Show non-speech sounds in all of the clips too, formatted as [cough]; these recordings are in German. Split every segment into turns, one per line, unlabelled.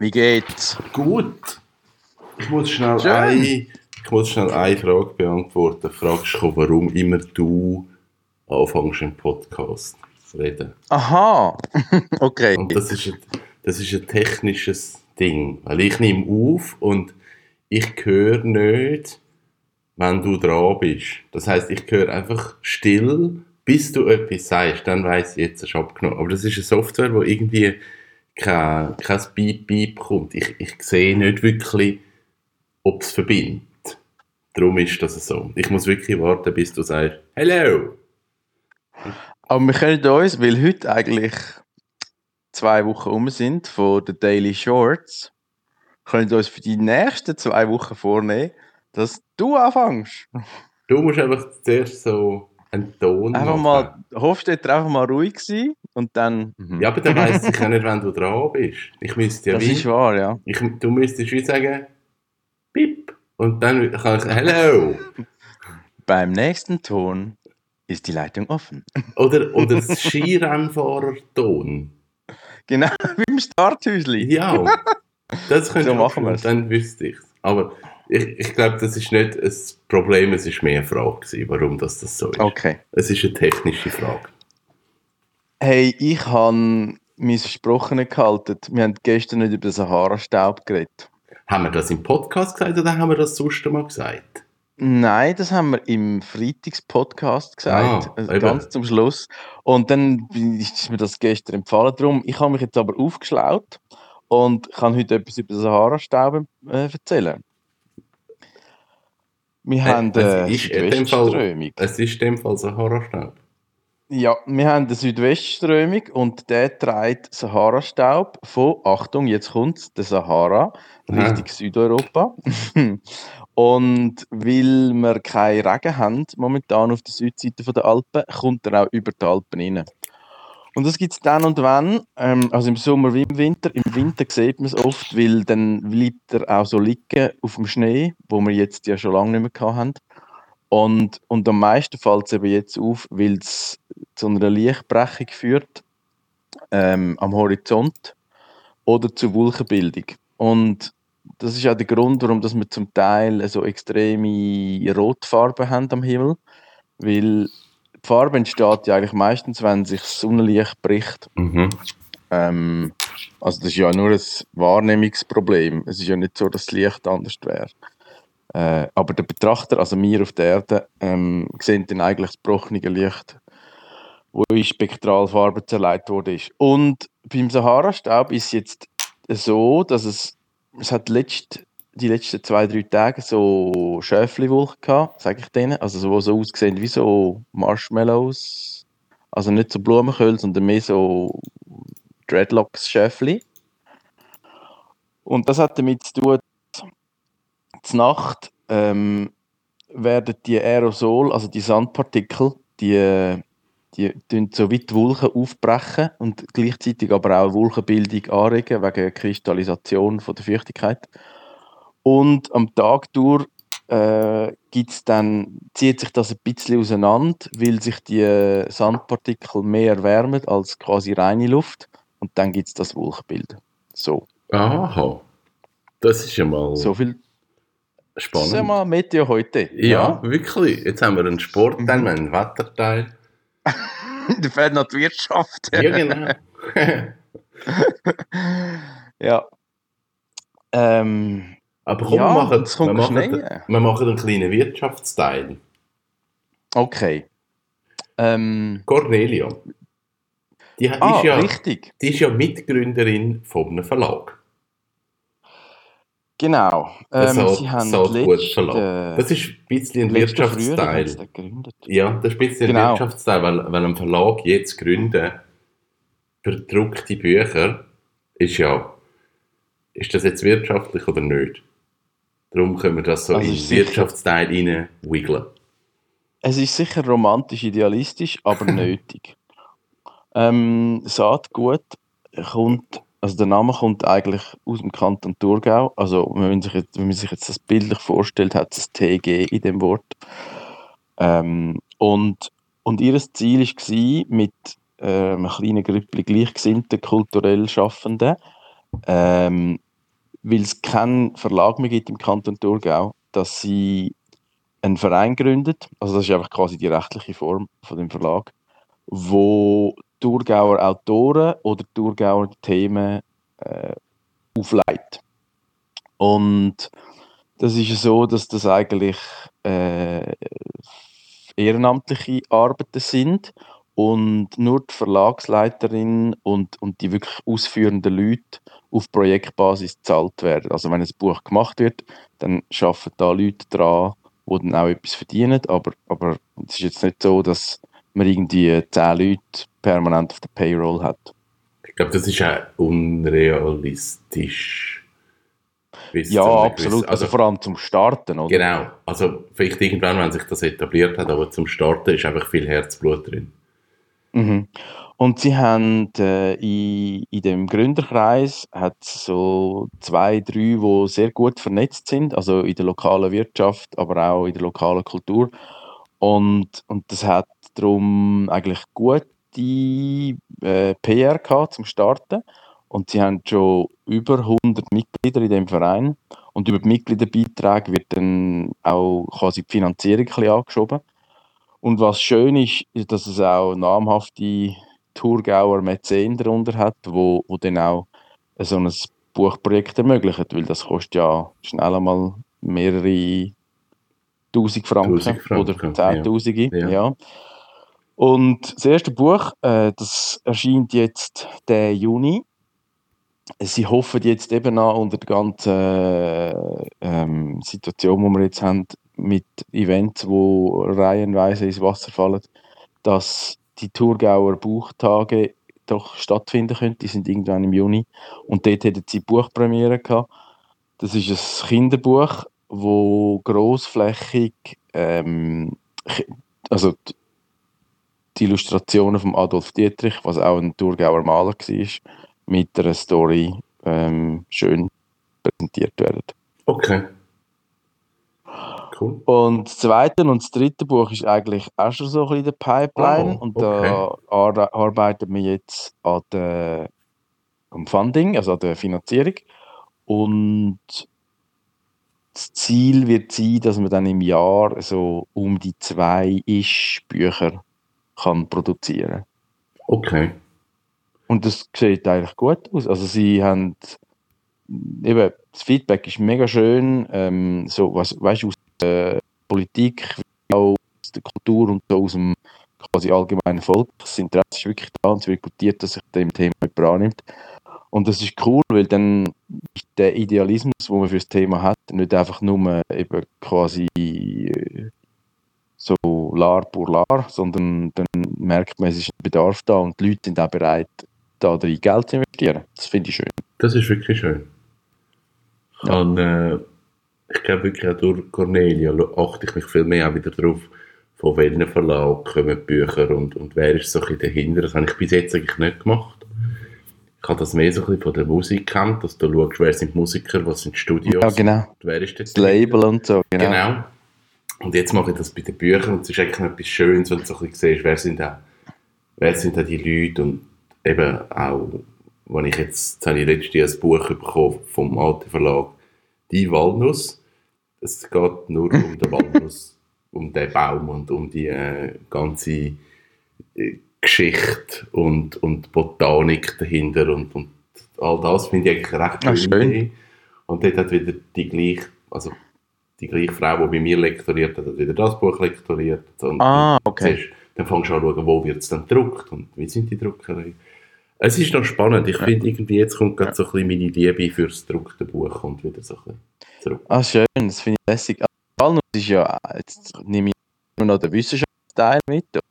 Wie geht's?
Gut. Ich muss schnell,
Schön.
ein, ich muss schnell eine Frage beantworten. Du fragst dich, warum immer du anfängst im Podcast zu reden.
Aha, [laughs] okay.
Und das ist, ein, das ist ein technisches Ding. Weil ich nehme auf und ich höre nicht, wenn du dran bist. Das heißt, ich höre einfach still, bis du etwas sagst. Dann weiss ich, jetzt hast du abgenommen. Aber das ist eine Software, wo irgendwie kein, kein Beep-Beep kommt. Ich, ich sehe nicht wirklich, ob es verbindet. Darum ist das so. Ich muss wirklich warten, bis du sagst, Hello!
Aber wir können uns, weil heute eigentlich zwei Wochen um sind von den Daily Shorts, können wir uns für die nächsten zwei Wochen vornehmen, dass du anfängst.
Du musst einfach zuerst so einen Ton
Einfach
machen.
mal, Hofstetter einfach mal ruhig sein und dann.
Ja, aber dann weiss ich ja nicht, wenn du dran bist. Ich müsste ja
das
wie,
ist wahr, ja.
ich, du müsstest wie sagen, Pip. Und dann kann ich, Hello.
Beim nächsten Ton ist die Leitung offen.
Oder, oder das Skirennfahrerton.
Genau, [laughs] wie im Starthäusli.
Ja, das könnte
So machen wir's.
Dann wüsste ich Aber ich, ich glaube, das ist nicht ein Problem, es ist mehr eine Frage gewesen, warum das, das so ist.
Okay.
Es ist eine technische Frage.
Hey, ich habe mein Versprochen gehalten. Wir haben gestern nicht über den Sahara-Staub geredet.
Haben wir das im Podcast gesagt oder haben wir das sonst mal gesagt?
Nein, das haben wir im Freitags-Podcast gesagt,
Ah,
also ganz zum Schluss. Und dann ist mir das gestern empfohlen. Darum, ich habe mich jetzt aber aufgeschlaut und kann heute etwas über den Sahara-Staub äh, erzählen. Wir haben
es
eine
ist Fall-. Es ist in dem Fall Sahara-Staub.
Ja, wir haben eine Südwestströmung und der trägt Sahara-Staub von, Achtung, jetzt kommt der Sahara,
Aha.
Richtung Südeuropa. [laughs] und weil wir keinen Regen haben, momentan auf der Südseite der Alpen, kommt er auch über die Alpen rein. Und das gibt es dann und wann, ähm, also im Sommer wie im Winter. Im Winter sieht man es oft, weil dann bleibt er auch so liegen auf dem Schnee, wo wir jetzt ja schon lange nicht mehr haben. Und, und am meisten fällt es eben jetzt auf, weil es zu einer Lichtbrechung führt ähm, am Horizont oder zur Wolkenbildung. Und das ist auch der Grund, warum dass wir zum Teil so extreme Rotfarben haben am Himmel, weil die Farbe entsteht ja eigentlich meistens, wenn sich das Sonnenlicht bricht.
Mhm.
Ähm, also das ist ja nur ein Wahrnehmungsproblem. Es ist ja nicht so, dass das Licht anders wäre. Äh, aber der Betrachter, also wir auf der Erde, ähm, sehen dann eigentlich das gebrochene Licht, wo in Spektralfarben zerlegt ist. Und beim Sahara-Staub ist es jetzt so, dass es, es hat letzt, die letzten zwei, drei Tage so Schäfliwolken gehabt, sage ich denen, also so, so ausgesehen wie so Marshmallows, also nicht so Blumenköhl, sondern mehr so Dreadlocks-Schäfli. Und das hat damit zu tun, zur Nacht ähm, werden die Aerosol, also die Sandpartikel, die, die tun so wie die Wolken aufbrechen und gleichzeitig aber auch Wolkenbildung anregen wegen Kristallisation von der Feuchtigkeit. Und am Tag durch äh, gibt's dann, zieht sich das ein bisschen auseinander, weil sich die Sandpartikel mehr erwärmen als quasi reine Luft und dann gibt es das Wolkenbild. So,
Aha. Das ist ja mal
so viel. Das
spannend.
ist ja mal Meteo heute.
ja, wirklich. Jetzt haben wir einen Sportteil, wir haben einen Wetterteil. [laughs]
Da fehlt noch die Wirtschaft.
Ja, genau. [laughs]
ja. Ähm,
Aber komm,
Ja,
wir, machen, wir, machen,
schneien.
wir machen einen kleinen Wirtschaftsteil.
okay. Ähm,
Cornelia. Die
ah,
ist, ja,
richtig.
die ist ja Mitgründerin von einem Verlag.
Genau. Ähm,
Saat-
sie haben letzte,
Verlag. Das ist ein bisschen ein Wirtschaftsteil. Ja, das ist ein bisschen ein
Genau.
Wirtschaftsteil, weil, weil ein Verlag jetzt gründen für gedruckte Bücher ist ja, ist das jetzt wirtschaftlich oder nicht? Darum können wir das so
Also
in den Wirtschaftsteil rein wiggeln.
Es ist sicher romantisch idealistisch, aber [laughs] nötig. Ähm, Saatgut kommt, also der Name kommt eigentlich aus dem Kanton Thurgau. Also wenn man sich jetzt, wenn man sich jetzt das bildlich vorstellt, hat es ein TG in dem Wort. Ähm, und, und ihr Ziel war, mit äh, einem kleinen Grüppli gleichgesinnten, kulturell Schaffenden ähm, weil es keinen Verlag mehr gibt im Kanton Thurgau, dass sie einen Verein gründet, also das ist einfach quasi die rechtliche Form von dem Verlag, wo Thurgauer Autoren oder Thurgauer Themen äh, aufleitet. Und das ist so, dass das eigentlich äh, ehrenamtliche Arbeiten sind und nur die Verlagsleiterin und, und die wirklich ausführenden Leute auf Projektbasis gezahlt werden. Also wenn ein Buch gemacht wird, dann arbeiten da Leute dran, die dann auch etwas verdienen, aber, aber es ist jetzt nicht so, dass man irgendwie zehn Leute permanent auf der Payroll hat.
Ich glaube, das ist auch unrealistisch.
ja, absolut. Also, also, vor allem zum Starten, oder?
Genau. Also vielleicht irgendwann, wenn sich das etabliert hat, aber zum Starten ist einfach viel Herzblut drin.
Mhm. Und sie haben äh, in, in dem Gründerkreis hat so zwei, drei, die sehr gut vernetzt sind, also in der lokalen Wirtschaft, aber auch in der lokalen Kultur. Und, und das hat darum eigentlich gute äh, PR gehabt zum Starten. Und sie haben schon über 100 Mitglieder in dem Verein. Und über die Mitgliederbeiträge wird dann auch quasi die Finanzierung ein bisschen angeschoben. Und was schön ist, ist, dass es auch namhafte Thurgauer Mäzen darunter hat, wo, wo dann auch so ein Buchprojekt ermöglichen, weil das kostet ja schnell einmal mehrere tausend Franken, Franken oder zehntausende. Ja. ja. Und das erste Buch, äh, das erscheint jetzt der Juni. Sie hoffen jetzt eben auch unter der ganzen äh, ähm, Situation, die wir jetzt haben, mit Events, wo reihenweise ins Wasser fallen, dass die Thurgauer Buchtage doch stattfinden können. Die sind irgendwann im Juni. Und dort hatten sie Buchpremiere gehabt. Das ist ein Kinderbuch, wo großflächig ähm, also die Illustrationen von Adolf Dietrich, was auch ein Thurgauer Maler war, mit einer Story ähm, schön präsentiert werden.
Okay.
Cool. Und das zweite und das dritte Buch ist eigentlich auch schon so ein bisschen in der Pipeline. Oh, und da ar arbeiten wir jetzt an der, am Funding, also an der Finanzierung. Und das Ziel wird sein, dass man dann im Jahr so um die zwei ish Bücher kann produzieren.
Okay.
Und das sieht eigentlich gut aus. Also sie haben eben das Feedback ist mega schön. Ähm, so was weißt du aus der Politik, auch aus der Kultur und so aus dem quasi allgemeinen Volk. Das Interesse ist wirklich da und es wird gutiert, dass sich dem Thema jemand annimmt. Und das ist cool, weil dann ist der Idealismus, den man für das Thema hat, nicht einfach nur eben quasi äh, so lar pur lar, sondern dann merkt man, es ist ein Bedarf da und die Leute sind auch bereit, da drin Geld zu investieren. Das finde ich schön.
Das ist wirklich schön. Ja. Und, äh, ich glaube wirklich auch durch Cornelia achte ich mich viel mehr auch wieder darauf, von welchen Verlag kommen Bücher und, und wer ist so ein dahinter. Das habe ich bis jetzt eigentlich nicht gemacht. Ich habe das mehr so ein bisschen von der Musik kennt, dass du schaust, wer sind die Musiker, was sind die Studios.
Ja, genau.
wer ist
das Label und so, genau. genau.
Und jetzt mache ich das bei den Büchern und es ist eigentlich etwas Schönes, wenn du so ein bisschen siehst, wer sind da, wer sind da die Leute und eben auch, wenn ich jetzt, jetzt habe ich letztens ein Buch bekommen vom alten Verlag, «Die Walnuss», es geht nur um den [laughs] Walnuss, um den Baum und um die äh, ganze äh, Geschichte und, und Botanik dahinter und, und all das finde ich eigentlich recht
ah, schön.
Und dort hat wieder die gleiche, also die gleiche Frau, die bei mir lektoriert hat, hat wieder das Buch lektoriert. Und
ah, okay.
Siehst, dann fängst du an zu schauen, wo wird es dann gedruckt und wie sind die Druckereien. Es ist noch spannend. Ich ja. finde irgendwie, jetzt kommt gerade ja. so ein bisschen meine Liebe fürs gedruckte Buch und wieder so ein bisschen
zurück. Ah, schön. Das finde ich lässig. Walnuss ist ja, jetzt nehme ich nur noch den Wissenschaftsteil mit. Das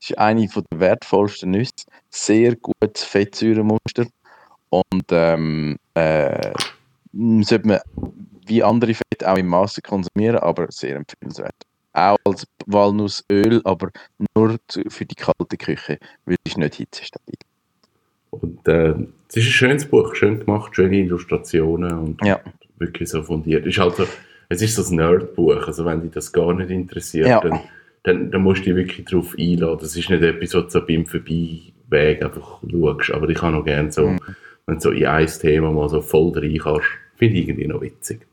ist eine der wertvollsten Nüsse. Sehr gutes Fettsäuremuster. Und ähm, äh, sollte man wie andere Fette auch im Maße konsumieren, aber sehr empfehlenswert. Auch als Walnussöl, aber nur für die kalte Küche, weil es nicht hitzestabil.
Und äh, es ist ein schönes Buch, schön gemacht, schöne Illustrationen und
ja.
wirklich so fundiert. Es ist halt so, es ist so ein Nerdbuch, also wenn dich das gar nicht interessiert, ja. dann, dann, dann, musst du dich wirklich darauf einladen. Das ist nicht etwas, was du so beim Vorbeiweg einfach schaust, aber ich habe noch gerne so mhm. Wenn du so in ein Thema mal so voll rein kannst, finde ich irgendwie noch witzig.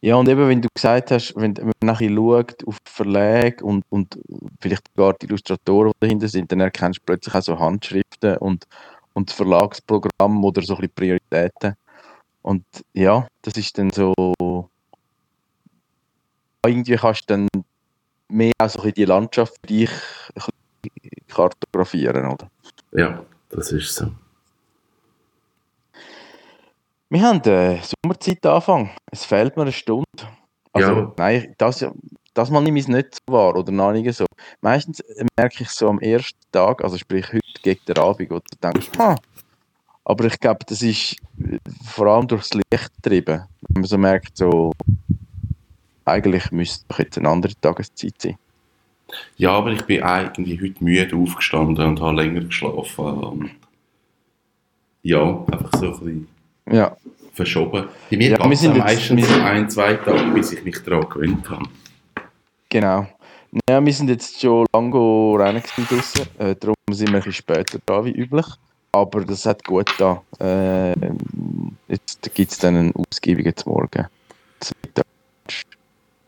Ja, und eben, wenn du gesagt hast, wenn man nachher schaut auf Verlage und, und vielleicht gar die Illustratoren, die dahinter sind, dann erkennst du plötzlich auch so Handschriften und, und Verlagsprogramm oder so ein bisschen Prioritäten. Und ja, das ist dann so. Irgendwie kannst du dann mehr auch so ein bisschen die Landschaft für dich kartografieren, oder?
Ja, das ist so.
Wir haben äh, Sommerzeit angefangen. Es fehlt mir eine Stunde. Also,
Ja.
nein, das, das mal nehme ich es nicht so wahr oder noch nicht so. Meistens äh, merke ich so am ersten Tag, also sprich heute gegen den Abend, wo du denkst, ha, aber ich glaube, das ist äh, vor allem durchs Licht getrieben. Wenn man so merkt, so, eigentlich müsste doch jetzt eine andere Tageszeit sein.
Ja, aber ich bin eigentlich heute müde aufgestanden und habe länger geschlafen. Und ja, einfach so ein bisschen
Ja,
verschoben. Bei mir
Ja,
geht es meistens ein, zwei Tage, bis ich mich daran gewöhnt habe.
genau. Ja, wir sind jetzt schon lange rennen draussen, äh, darum sind wir ein bisschen später da wie üblich. Aber das hat gut da. Äh, jetzt gibt es dann einen ausgiebigen zum Morgen.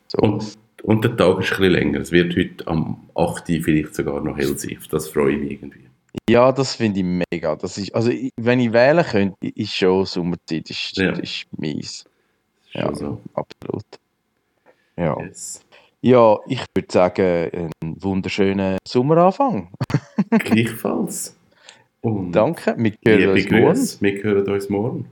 So.
Und, und der Tag ist ein bisschen länger. Es wird heute am 8. Uhr vielleicht sogar noch hell sein. Das freue ich mich irgendwie.
Ja, das finde ich mega. Das ist, also, wenn ich wählen könnte, ist schon Sommerzeit, ist,
Ja.
ist mies. Ja,
so.
absolut. Ja.
Yes.
ja, ich würde sagen, einen wunderschönen Sommeranfang. [laughs]
Gleichfalls. Und
Danke, wir hören uns morgen.
Wir hören uns morgen.